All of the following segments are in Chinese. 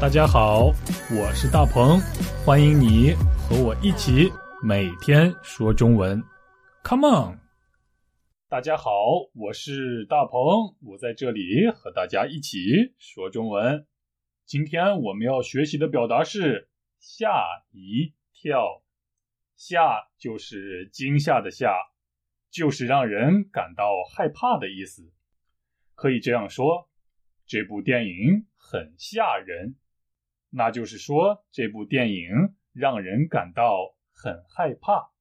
大家好，我是大鹏，欢迎你和我一起每天说中文，Come on！大家好，我是大鹏，我在这里和大家一起说中文。今天我们要学习的表达是吓一跳，吓就是惊吓的吓，就是让人感到害怕的意思。可以这样说，这部电影很吓人。那就是说，这部电影让人感到很害怕。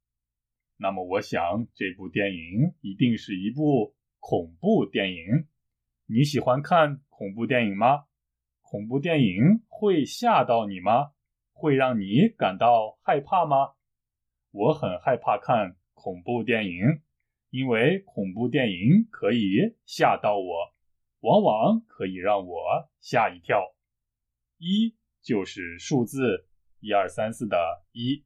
那么，我想这部电影一定是一部恐怖电影。你喜欢看恐怖电影吗？恐怖电影会吓到你吗？会让你感到害怕吗？我很害怕看恐怖电影，因为恐怖电影可以吓到我，往往可以让我吓一跳。一。就是数字一二三四的一，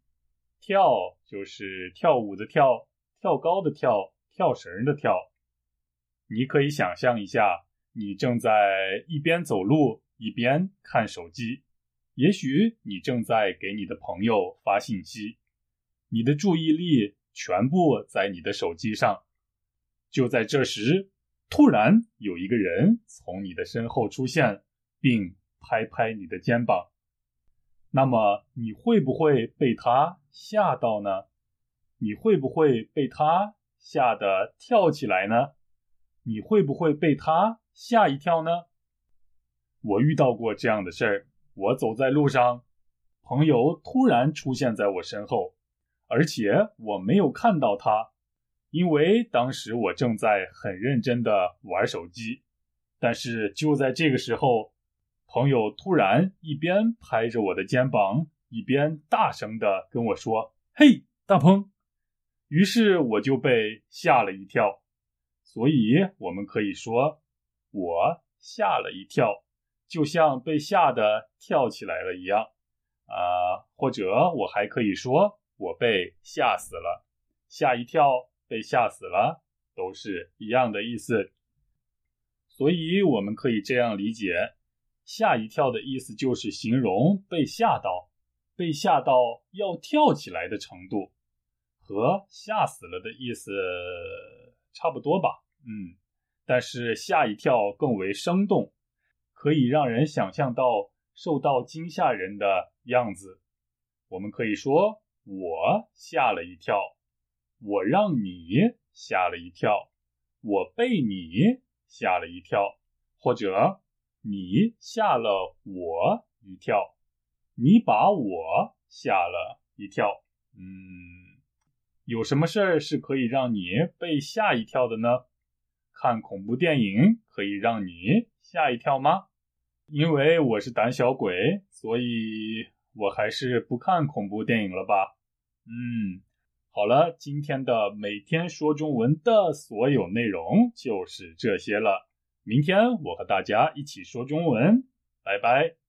跳就是跳舞的跳，跳高的跳，跳绳的跳。你可以想象一下，你正在一边走路一边看手机，也许你正在给你的朋友发信息，你的注意力全部在你的手机上。就在这时，突然有一个人从你的身后出现，并拍拍你的肩膀。那么你会不会被他吓到呢？你会不会被他吓得跳起来呢？你会不会被他吓一跳呢？我遇到过这样的事儿。我走在路上，朋友突然出现在我身后，而且我没有看到他，因为当时我正在很认真的玩手机。但是就在这个时候。朋友突然一边拍着我的肩膀，一边大声的跟我说：“嘿，大鹏！”于是我就被吓了一跳。所以我们可以说，我吓了一跳，就像被吓得跳起来了一样。啊，或者我还可以说，我被吓死了。吓一跳，被吓死了，都是一样的意思。所以我们可以这样理解。吓一跳的意思就是形容被吓到，被吓到要跳起来的程度，和吓死了的意思差不多吧？嗯，但是吓一跳更为生动，可以让人想象到受到惊吓人的样子。我们可以说：“我吓了一跳，我让你吓了一跳，我被你吓了一跳，或者。”你吓了我一跳，你把我吓了一跳。嗯，有什么事儿是可以让你被吓一跳的呢？看恐怖电影可以让你吓一跳吗？因为我是胆小鬼，所以我还是不看恐怖电影了吧。嗯，好了，今天的每天说中文的所有内容就是这些了。明天我和大家一起说中文，拜拜。